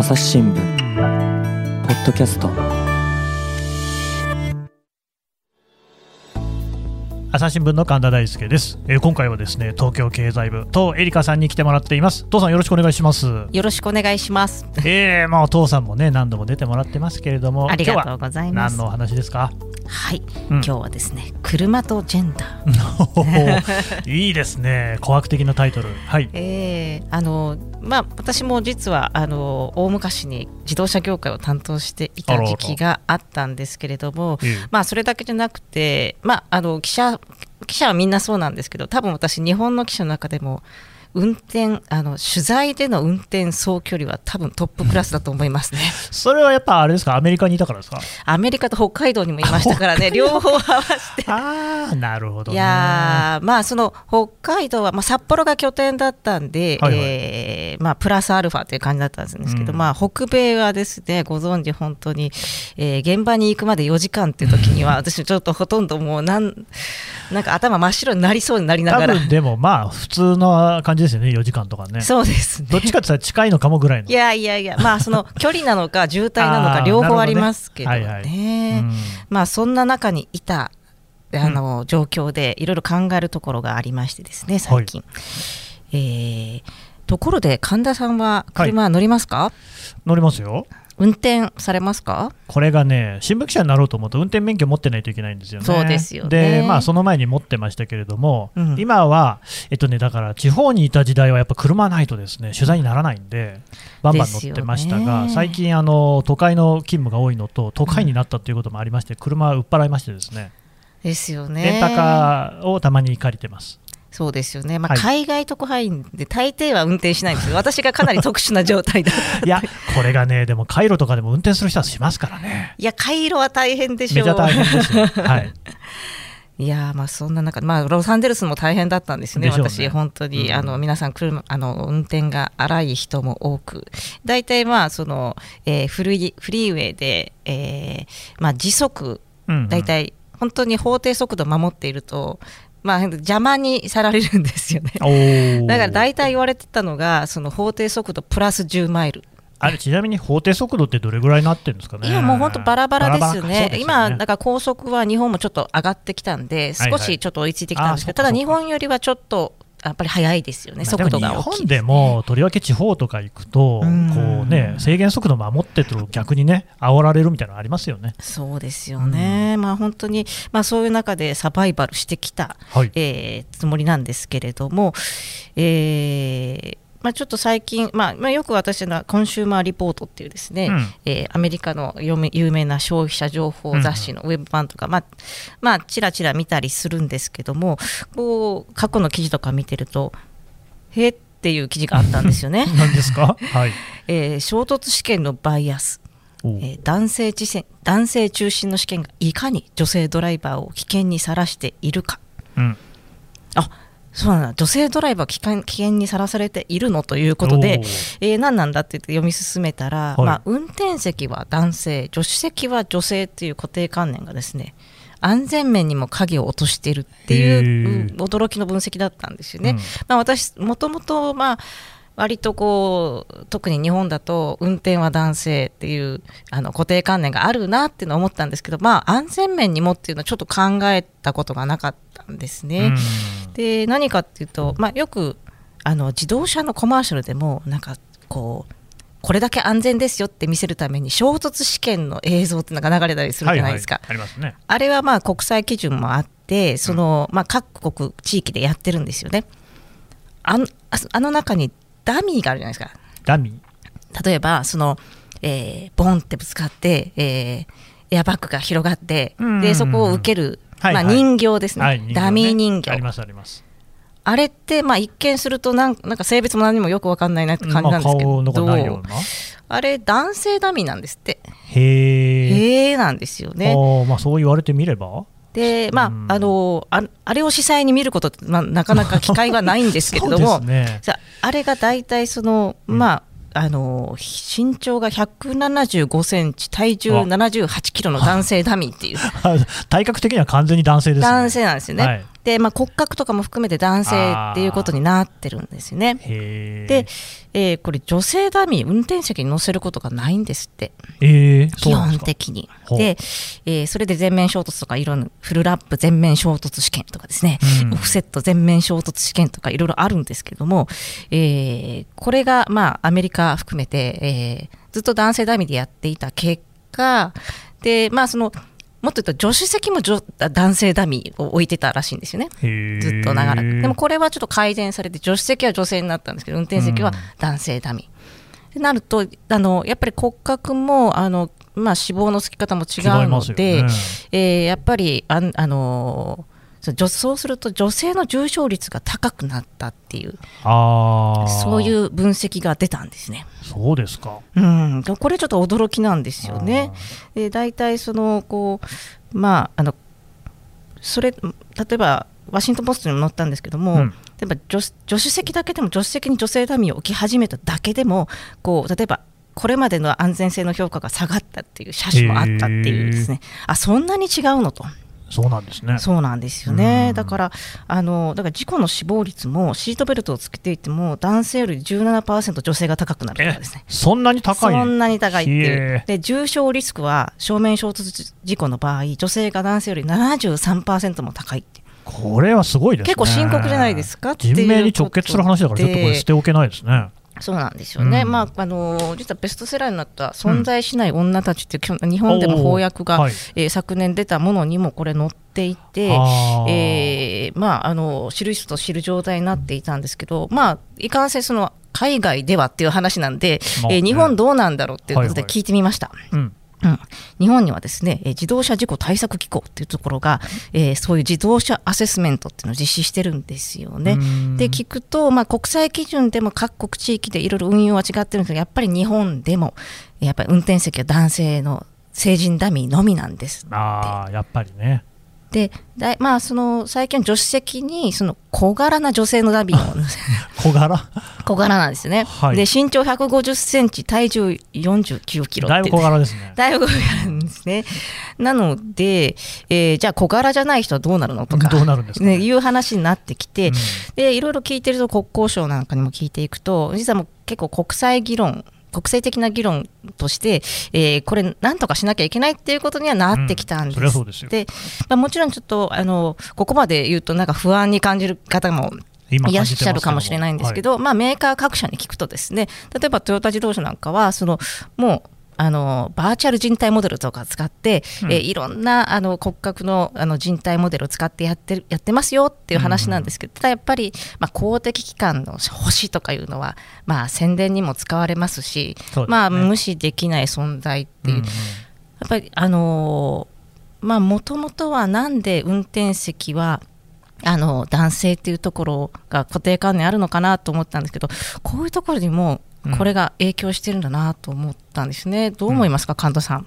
朝日新聞ポッドキャスト。朝日新聞の神田大輔です、えー今回はですね東京経済部東エリカさんに来てもらっています。東さんよろしくお願いします。よろしくお願いします。えー、まあ東さんもね何度も出てもらってますけれどもありがとうございます。今日は何のお話ですか？はい、うん。今日はですね、車とジェンダー。いいですね。紅白的なタイトル。はい。えー、あのまあ私も実はあの大昔に自動車業界を担当していた時期があったんですけれども、ええ。まあそれだけじゃなくて、まああの記者記者はみんなそうなんですけど、多分私日本の記者の中でも運転あの取材での運転総距離は多分トップクラスだと思いますね。それはやっぱあれですか？アメリカにいたからですか？アメリカと北海道にもいましたからね、両方合わせて。ああなるほど、ね、いやーまあその北海道は、まあ、札幌が拠点だったんで、はいはい。えーまあ、プラスアルファという感じだったんですけど、うん。まあ、北米はですねご存知本当に、えー現場に行くまで4時間っていう時には 私ちょっとほとんどもうなんなんか頭真っ白になりそうになりな多がら。分でもまあ普通の感じですよね4時間とかね。そうですね。どっちかって言ったら近いのかもぐらいの。いやいやいやまあその 距離なのか渋滞なのか両方ありますけどね。なるほどね。うん。まあそんな中にいたあの、状況でいろいろ考えるところがありましてですね最近、えーところで神田さんは車乗りますか、乗りますよ運転されますか？これがね、新聞記者になろうと思うと、運転免許持ってないといけないんですよね。そうですよね。で、まあ、その前に持ってましたけれども、うん。今は、えっとね、だから、地方にいた時代はやっぱ車ないとですね、取材にならないんで、バンバン乗ってましたが、最近あの、都会の勤務が多いのと、都会になったということもありまして、車売っ払いましてですね、ですよね。レンタカーをたまに借りてます。そうですよね、まあはい。海外特派員で大抵は運転しないんですよ。私がかなり特殊な状態だ。いや、これがね、でも、カイロとかでも運転する人はしますからね。いや回路は大変でしょう。めちゃ大変ですよ。はい。いやーまあそんな中、まあ、ロサンゼルスも大変だったんですね、ね。私、本当に、うん。あの皆さん車あの、運転が荒い人も多く、大体まあその、えーフリーフリーウェイで、えーまあ、時速、うんうん。大体、本当に法定速度を守っていると、まあ、邪魔にさられるんですよね。だから大体言われてたのが、その法定速度プラス10マイル。あれちなみに法定速度ってどれぐらいになってるんですかね？いやもう本当バラバラですよね、バラバラそうですよ今、だから高速は日本もちょっと上がってきたんで、はい少しちょっと追いついてきたんですけど、あーそうか。ただ日本よりはちょっとやっぱり速いですよね、速度が大きい。日本でもとりわけ地方とか行くと、うん。こうね、制限速度守ってると逆にね、煽られるみたいなのありますよね。そうですよね、まあ本当に、まあ、そういう中でサバイバルしてきた、はい、えーつもりなんですけれども、えーまあ、ちょっと最近、まあまあ、よく私のコンシューマーリポートっていうですね、うん。えーアメリカの有名有名な消費者情報雑誌のウェブ版とか、まあまあ、ちらちら見たりするんですけどもこう過去の記事とか見てるとへーっていう記事があったんですよね、何ですか、はい。えー衝突試験のバイアス、えー男性知性男性中心の試験がいかに女性ドライバーを危険にさらしているか。うん。あそうなんだ。女性ドライバー危険危険にさらされているのということでえー何なんだって言って読み進めたら、はい。まあ、運転席は男性助手席は女性っていう固定観念がですね安全面にも影を落としているっていう驚きの分析だったんですよね。うん。まあ、私もともとまあ割とこう特に日本だと運転は男性っていうあの固定観念があるなっていうのは思ったんですけど、まあ、安全面にもっていうのはちょっと考えたことがなかったんですね。うんで何かっていうと、まあ、よくあの自動車のコマーシャルでもなんかこうこれだけ安全ですよって見せるために衝突試験の映像っていうのが流れたりするじゃないですか、はいはい、ありますね。あれはまあ国際基準もあってその、まあ、各国地域でやってるんですよね。あのああの中にダミーがあるじゃないですか。ダミ例えばその、えーボンってぶつかって、えーエアバッグが広がって、でそこを受ける、はいはいまあ、人形ですね、はいダミー人形ありますあります。あれって、まあ、一見するとなん、なんか性別も何もよくわかんないなって感じなんですけど、まあ。あれ、男性ダミーなんですって、へえ。へえなんですよね。ああまあそう言われてみれば？で、まうんあ、あのあ、あれを司祭に見ることって、まあ、なかなか機会はないんですけれども、ね。ああれが大体その、うんまあ、あの身長が175センチ、体重あ78キロの男性ダミーっていう、体格的には完全に男性です、ね。男性なんですよね。はいで、まあ、骨格とかも含めて男性っていうことになってるんですよね。で、えーこれ女性ダミー運転席に乗せることがないんですって。えー、そ基本的に。で、えーそれで全面衝突とかいろんなフルラップ全面衝突試験とかですね、うん。オフセット全面衝突試験とかいろいろあるんですけれども、えーこれがまあアメリカ含めて、えーずっと男性ダミーでやっていた結果でまあそのもっと言うと助手席も女男性ダミーを置いてたらしいんですよね。ずっと長らく。でもこれはちょっと改善されて、助手席は女性になったんですけど、運転席は男性ダミー。ってなると、あのやっぱり骨格もあの、まあ、脂肪のつき方も違うので、ねえーやっぱりあんあのそうすると女性の重症率が高くなったっていうああそういうう分析が出たんですね。そうですか。うん、これちょっと驚きなんですよね。で大体そのこうまああのそれ例えばワシントン・ポストにも載ったんですけども、うん。例えば助助手席だけでも助手席に女性ダミーを置き始めただけでもこう例えばこれまでの安全性の評価が下がったっていう写真もあったっていうですね。あそんなに違うのとそうなんですね。そうなんですよね。うん。だからあのだから事故の死亡率もシートベルトをつけていても男性より17%女性が高くなるですね。そんなに高い？そんなに高いっていひうえ。で重症リスクは正面衝突事故の場合、女性が男性より73%も高いって。これはすごいですね。結構深刻じゃないですか人命に直結する話だからちょっとこれ捨ておけないですねそうなんですよね、うん。まああの実はベストセラーになった「存在しない女たち」っていうきょ日本でも翻訳が、はい。えー昨年出たものにもこれ載っていて、えーまあ、あの知る人ぞ知る状態になっていたんですけど、まあ、いかんせんその海外ではっていう話なんで、まあねえー日本どうなんだろうっていうことではいはい。聞いてみました。うんうん、日本にはですね、えー自動車事故対策機構っていうところが、えーそういう自動車アセスメントっていうのを実施してるんですよね。うん。で聞くと、まあ、国際基準でも各国地域でいろいろ運用は違ってるんですけどやっぱり日本でもやっぱり運転席は男性の成人ダミーのみなんですあやっぱりねでだいまあ、その最近助手席にその小柄な女性のダミーを 小柄？小柄なんですね、はい。で身長150センチ体重49キロってだいぶ小柄ですね。だいぶ小柄ですね。なので、えーじゃあ小柄じゃない人はどうなるのとか、どうなるんですかね。ね、いう話になってきて、うん。で、いろいろ聞いてると国交省なんかにも聞いていくと、実はもう結構国際議論、国際的な議論として、えーこれ、なんとかしなきゃいけないっていうことにはなってきたんです。ですよ。で、まあ、もちろんちょっとあのここまで言うと、なんか不安に感じる方も今いらっしゃるかもしれないんですけど、まあ、メーカー各社に聞くとですね例えばトヨタ自動車なんかはそのもうあのバーチャル人体モデルとか使って、うん。えーいろんなあの骨格のあの人体モデルを使ってやってるやってますよっていう話なんですけど、ただやっぱり、まあ、公的機関の星とかいうのは、まあ、宣伝にも使われますしね。まあ、無視できない存在っていう、うんうん。やっぱりあのーまあもともとはなんで運転席はあの男性っていうところが固定観念あるのかなと思ったんですけどこういうところにもうんこれが影響してるんだなと思ったんですね、どう思いますか神田さん？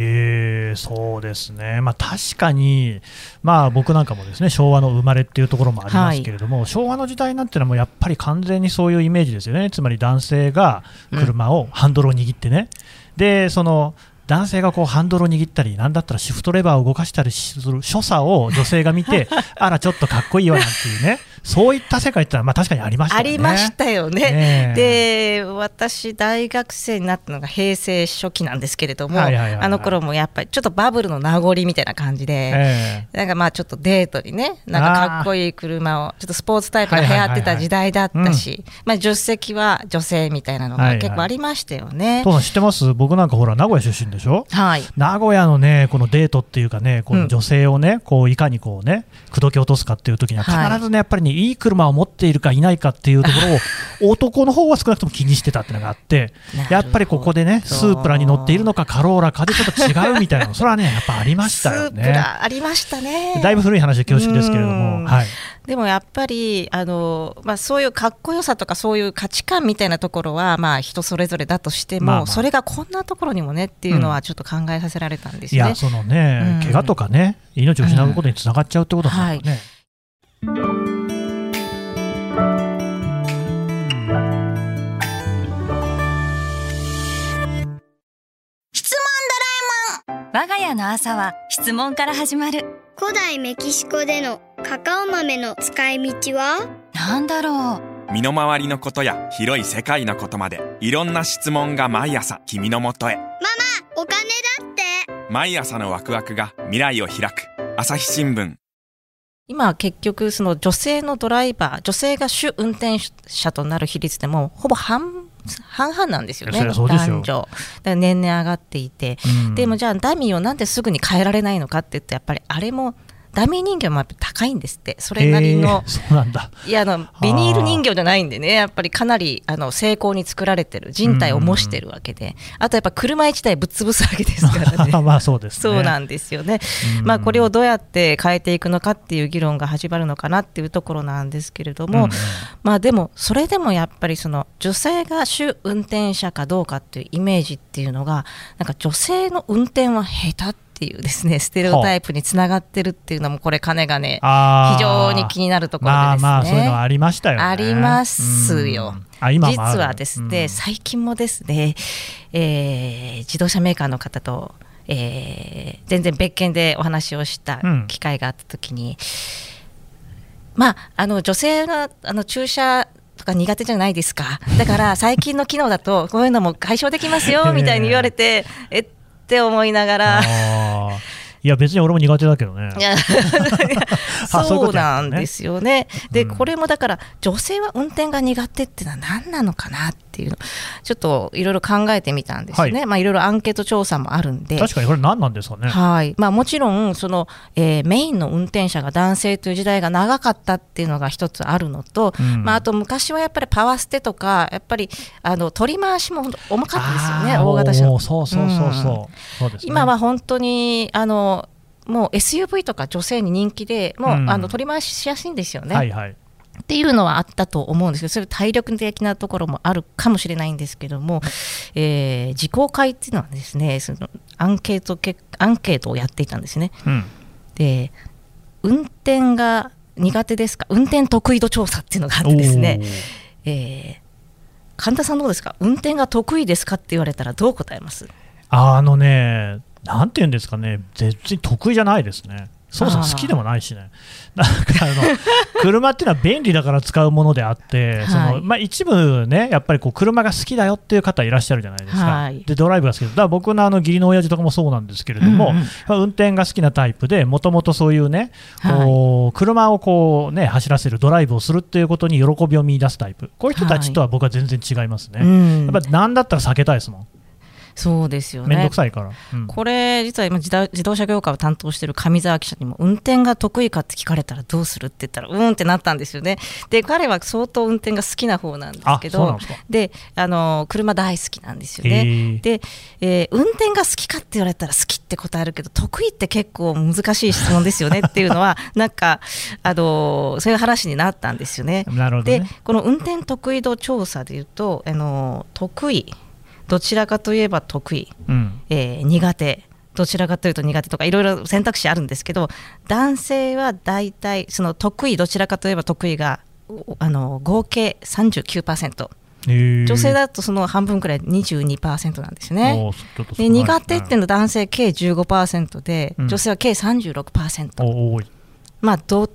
えーそうですね、まあ、確かに、まあ、僕なんかもですね昭和の生まれっていうところもありますけれども、昭和の時代なんてのはもうやっぱり完全にそういうイメージですよね、つまり男性が車を、ハンドルを握ってね、でその男性がこうハンドルを握ったり、なんだったらシフトレバーを動かしたりする所作を女性が見て、あら、ちょっとかっこいいわなんていうね、そういった世界ってのはまあ確かにありましたあよね。りましたよね。ねえで私大学生になったのが平成初期なんですけれども、はいはいはいはいあの頃もやっぱりちょっとバブルの名残みたいな感じで。ええなんかまあちょっとデートにね、なんかかっこいい車を、ちょっとスポーツタイプが流行ってた時代だったし、まあ助手席は女性みたいなのはいはいが結構ありましたよね。父さん知ってます？僕なんかほら名古屋出身でしょ？はい。名古屋のね、このデートっていうかね、この女性をね、こういかにこうね、口説き落とすかっていう時には、はい必ずね、やっぱりね、いい車を持っているかいないかっていうところを、男の方は少なくとも気にしてたっていうのがあってやっぱりここでね、スープラに乗っているのか、カローラかでちょっと違うみたいなの、それはね、やっぱありましたよね。ラありましたね。だいぶ古い話で恐縮ですけれどうも、んはい。でもやっぱりあの、まあ、そういうかっこよさとかそういう価値観みたいなところは、まあ、人それぞれだとしても、まあまあそれがこんなところにもねっていうのはちょっと考えさせられたんですよね。いや、そのね、うん怪我とかね、命を失うことにつながっちゃうってことなんだよね。我が家の朝は質問から始まる。古代メキシコでの考カカオ豆の使い道は？なんだろう。身の回りのことや広い世界のことまでいろんな質問が毎朝君のもとへ。ママお金だって。毎朝のワクワクが未来を開く。朝日新聞。今結局その女性のドライバー女性が主運転者となる比率でもほぼ半半々なんですよね、男女。年々上がっていて、うん、でもじゃあダミーをなんですぐに変えられないのかって言ってやっぱりあれもダミー人形もやっぱ高いんですって。それなりの、そうなんだ。いやあのビニール人形じゃないんでね。やっぱりかなりあの精巧に作られてる人体を模してるわけで、あとやっぱ車一台ぶっ潰すわけですからね。まあそうです、ね、そうなんですよね、まあこれをどうやって変えていくのかっていう議論が始まるのかなっていうところなんですけれども、まあでもそれでもやっぱりその女性が主運転者かどうかっていうイメージっていうのがなんか女性の運転は下手っていうですねステレオタイプにつながってるっていうのもこれ金がね非常に気になるところでですね、まあ、そういうのありましたよ、ね、ありますよ。実はですね、最近もですね、えー、自動車メーカーの方と、えー、全然別件でお話をした機会があった時に、うん、まああの女性があの駐車とか苦手じゃないですか。だから 最近の機能だとこういうのも解消できますよみたいに言われて えって思いながらいや別に俺も苦手だ けどね。そうなんですよね。で、これもだから女性は運転が苦手っていうのは何なのかなっていうのちょっといろいろ考えてみたんですね。はい、まあいろいろアンケート調査もあるんで。確かにこれ何なんですかね。はい。まあもちろんその、えー、メインの運転者が男性という時代が長かったっていうのが一つあるのと、うん、まああと昔はやっぱりパワーステとかやっぱりあの取り回しも重かったですよね。大型車。そうそうそうそう。うん、そうね、今は本当にあのもう SUV とか女性に人気でもう、うん、あの取り回ししやすいんですよね。はいはいっていうのはあったと思うんですけど、それ体力的なところもあるかもしれないんですけども、えー、自公会っていうのはですね、そのアンケートアンケートをやっていたんですね。うん、で、運転が苦手ですか、運転得意度調査っていうのがあってですね、えー、神田さんどうですか、運転が得意ですかって言われたらどう答えます？あのね、なんていうんですかね、全然得意じゃないですね。そもそも好きでもないしね、なんかあの 車っていうのは便利だから使うものであって、はい、そのまあ、一部ね、やっぱりこう車が好きだよっていう方いらっしゃるじゃないですか、はい、でドライブが好きだから僕のあの義理の親父とかもそうなんですけれども、うんうん、運転が好きなタイプで、もともとそういうね、はい、車をこう、ね、走らせるドライブをするっていうことに喜びを見出すタイプ、こういう人たちとは僕は全然違いますね、やっぱり何だったら避けたいですもん。そうですよね。面倒くさいから。うん、これ、実は今自動車業界を担当している上沢記者にも、運転が得意かって聞かれたらどうするって言ったら、うんってなったんですよね。で、彼は相当運転が好きな方なんですけど、であの車大好きなんですよね。で、えー、運転が好きかって言われたら好きって答えるけど、得意って結構難しい質問ですよね っていうのは、なんか、あのそういう話になったんですよね。ね、で、この運転得意度調査でいうと、あの得意。どちらかといえば得意、うん、えー、苦手。どちらかというと苦手とかいろいろ選択肢あるんですけど男性は大体その得意どちらかといえば得意があの合計39%。女性だとその半分くらい22%なんですね。で苦手っていうのは男性計15%で、うん、女性は計36%。まあど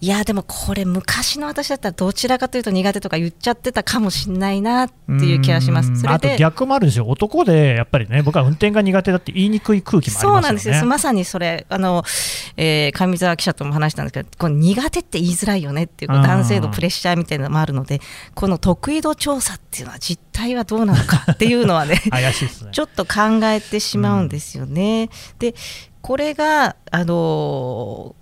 いやでもこれ昔の私だったらどちらかというと苦手とか言っちゃってたかもしれないなっていう気がします。それであと逆もあるんですよ男でやっぱりね僕は運転が苦手だって言いにくい空気もありますよね。そうなんですよまさにそれあの、えー、上沢記者とも話したんですけどこの苦手って言いづらいよねっていう男性のプレッシャーみたいなのもあるのでこの得意度調査っていうのは実態はどうなのかっていうのはね 怪しいですねちょっと考えてしまうんですよね。でこれがあの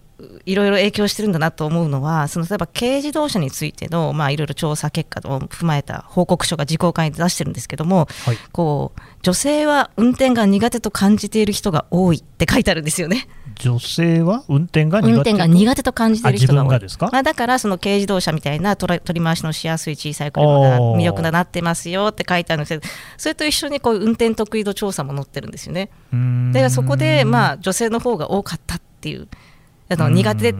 いろいろ影響してるんだなと思うのは、その例えば軽自動車についての、まあ、いろいろ調査結果を踏まえた報告書が自公会で出してるんですけども、はい、こう女性は運転が苦手と感じている人が多いって書いてあるんですよね。女性は運転が苦手運転が苦手と感じている人が多い。まあ、だからその軽自動車みたいな取り回しのしやすい小さい車が魅力だなってますよって書いてあるんですけど、それと一緒にこう運転得意度調査も載ってるんですよね。だからそこでまあ女性の方が多かったっていう。あの苦手、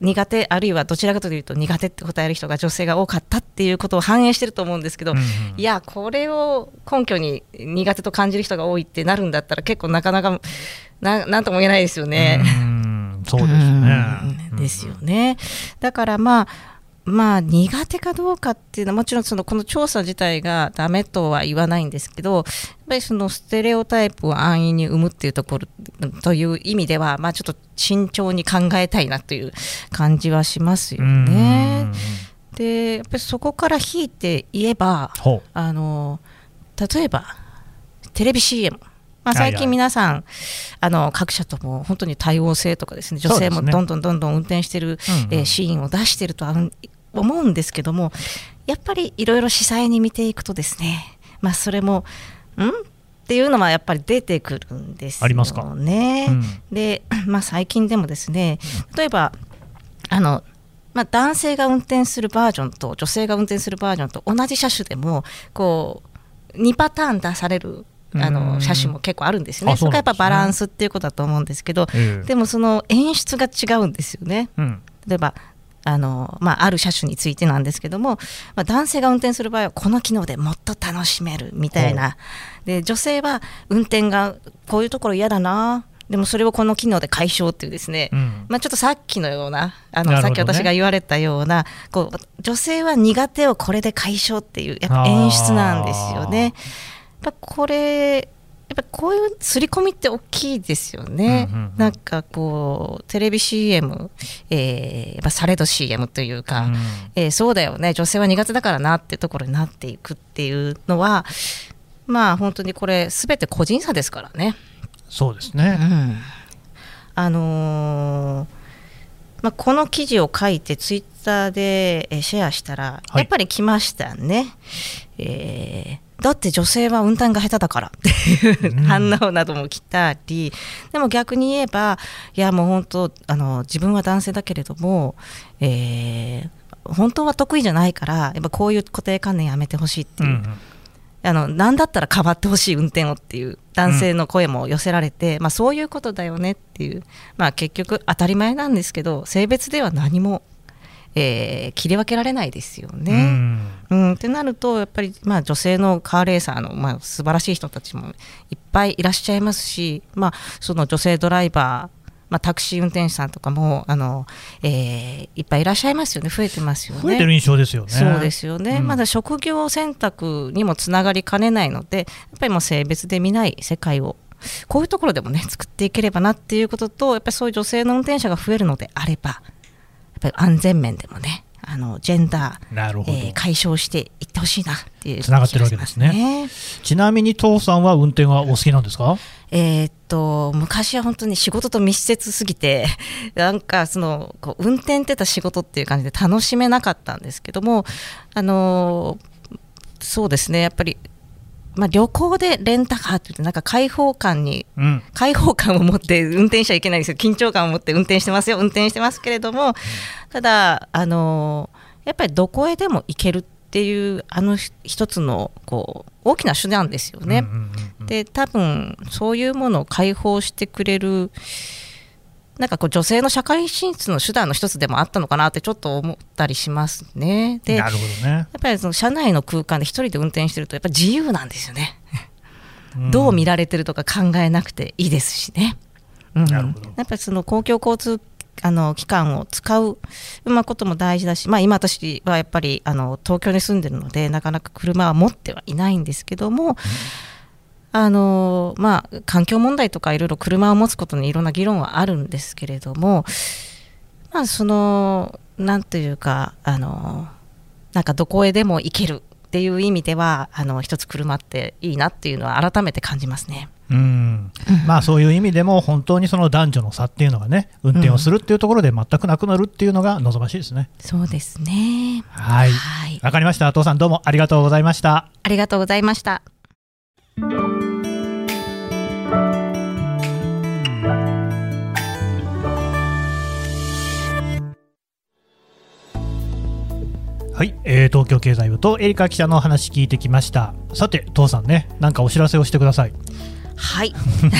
苦手あるいはどちらかというと苦手って答える人が女性が多かったっていうことを反映してると思うんですけど、いやこれを根拠に苦手と感じる人が多いってなるんだったら結構なかなかななんとも言えないですよね。そうですね。うんですよね。だからまあまあ苦手かどうかっていうのはもちろんそのこの調査自体がダメとは言わないんですけどやっぱりそのステレオタイプを安易に生むっていうところという意味ではまあちょっと慎重に考えたいなという感じはしますよね。でやっぱりそこから引いて言えばあの例えばテレビ CM まあ、最近皆さん、あの各社とも本当に多様性とかですね女性もどんどんどんどん運転してる、えシーンを出してるとは思うんですけどもやっぱりいろいろ司祭に見ていくとですねまあそれもん？っていうのはやっぱり出てくるんですよね。うん、で、まあ、最近でもですね例えばあのまあ、男性が運転するバージョンと女性が運転するバージョンと同じ車種でもこう2パターン出されるあの車種も結構あるんですよね、そこがやっぱバランスっていうことだと思うんですけど、でもその演出が違うんですよね。うん、例えばあのまあ、ある車種についてなんですけども、まあ、男性が運転する場合はこの機能でもっと楽しめるみたいな。で女性は運転がこういうところ嫌だな。でもそれをこの機能で解消っていうですね、うん、まあ、ちょっとさっきのようなあの、ね、さっき私が言われたようなこう女性は苦手をこれで解消っていうやっぱ演出なんですよね。やっぱこれぱこういう刷り込みって大きいですよね、うんうんうん、なんかこうテレビ CM、えー、やっぱされど CM というか、うん、えー、そうだよね。女性は苦手だからなってところになっていくっていうのはまあ本当にこれすべて個人差ですからね。そうですね、うん、あのー、まあ、この記事を書いてツイッターでシェアしたら、やっぱり来ましたね。えーだって女性は運転が下手だからっていう反応なども来たり、でも逆に言えばいやもう本当あの自分は男性だけれども、えー、本当は得意じゃないからやっぱこういう固定観念やめてほしいっていう。うんうん。あの何だったら変わってほしい運転をっていう男性の声も寄せられて、うん、まあ、そういうことだよねっていう、まあ、結局当たり前なんですけど性別では何もえー、切り分けられないですよね。うん、うん、ってなるとやっぱり、まあ、女性のカーレーサーの、まあ、素晴らしい人たちもいっぱいいらっしゃいますし、まあ、その女性ドライバーまあ、タクシー運転手さんとかもあの、えー、いっぱいいらっしゃいますよね、増えてますよね。増えてる印象ですよね。そうですよね、うん、まだ職業選択にもつながりかねないので、やっぱりもう性別で見ない世界をこういうところでもね作っていければなっていうことと、やっぱりそういう女性の運転者が増えるのであれば、ぱり安全面でもねあのジェンダー、なるほどえー、解消していってほしいなっていうつながってるわけですね。ちなみに父さんは運転はお好きなんですか？えー、っと昔は本当に仕事と密接すぎて なんかそのこう運転ってた仕事っていう感じで楽しめなかったんですけどもあのそうですねやっぱりまあ、旅行でレンタカーって言ってなんか開放感に、うん、開放感を持って運転しちゃいけないんですよ。緊張感を持って運転してますよ。運転してますけれども、ただあのやっぱりどこへでも行けるっていうあの一つのこう大きな手段ですよね。で多分そういうものを解放してくれるなんかこう女性の社会進出の手段の一つでもあったのかなってちょっと思ったりしますね。で、なるほどね、やっぱりその車内の空間で一人で運転してるとやっぱ自由なんですよね。どう見られてるとか考えなくていいですしね。うん、やっぱりその公共交通あの機関を使う、まあ、ことも大事だし、まあ、今私はやっぱりあの東京に住んでるのでなかなか車は持ってはいないんですけども、うんあのまあ、環境問題とかいろいろ車を持つことにいろんな議論はあるんですけれども、まあ、そのなんというかあのなんかどこへでも行けるっていう意味ではあの一つ車っていいなっていうのは改めて感じますね。うん。まあ、そういう意味でも本当にその男女の差っていうのがね運転をするっていうところで全くなくなるっていうのが望ましいですね。そうですね。はい。わ、かりました。父さんどうもありがとうございました。ありがとうございました。はい、えー、東京経済部とエリカ記者の話聞いてきました。さて父さんねなんかお知らせをしてください。はい。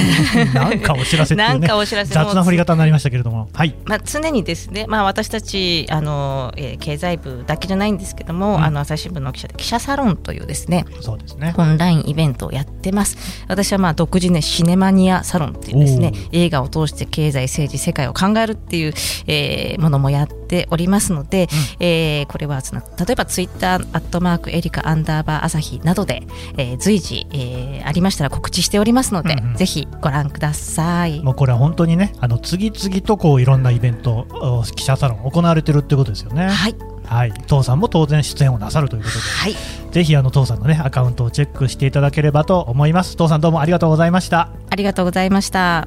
なんかお知らせね、なんかお知らせ雑な振り方になりましたけれども、はい。まあ、常にですね、まあ、私たちあの、えー、経済部だけじゃないんですけども、うん。あの朝日新聞の記者で記者サロンというですねそうですね。オンラインイベントをやってます。私はまあ独自ねシネマニアサロンっていうですね映画を通して経済政治世界を考えるっていう、えーものもやっておりますので、えーこれは例えばツイッターアットマークエリカアンダーバー朝日などで、えー随時、えーありましたら告知しておりますので、うんうん。ぜひご覧ください。もうこれは本当にねあの次々とこういろんなイベントお記者サロン行われてるってことですよね。はい、はい。父さんも当然出演をなさるということで。はい、ぜひあの父さんのねアカウントをチェックしていただければと思います。父さんどうもありがとうございました。ありがとうございました。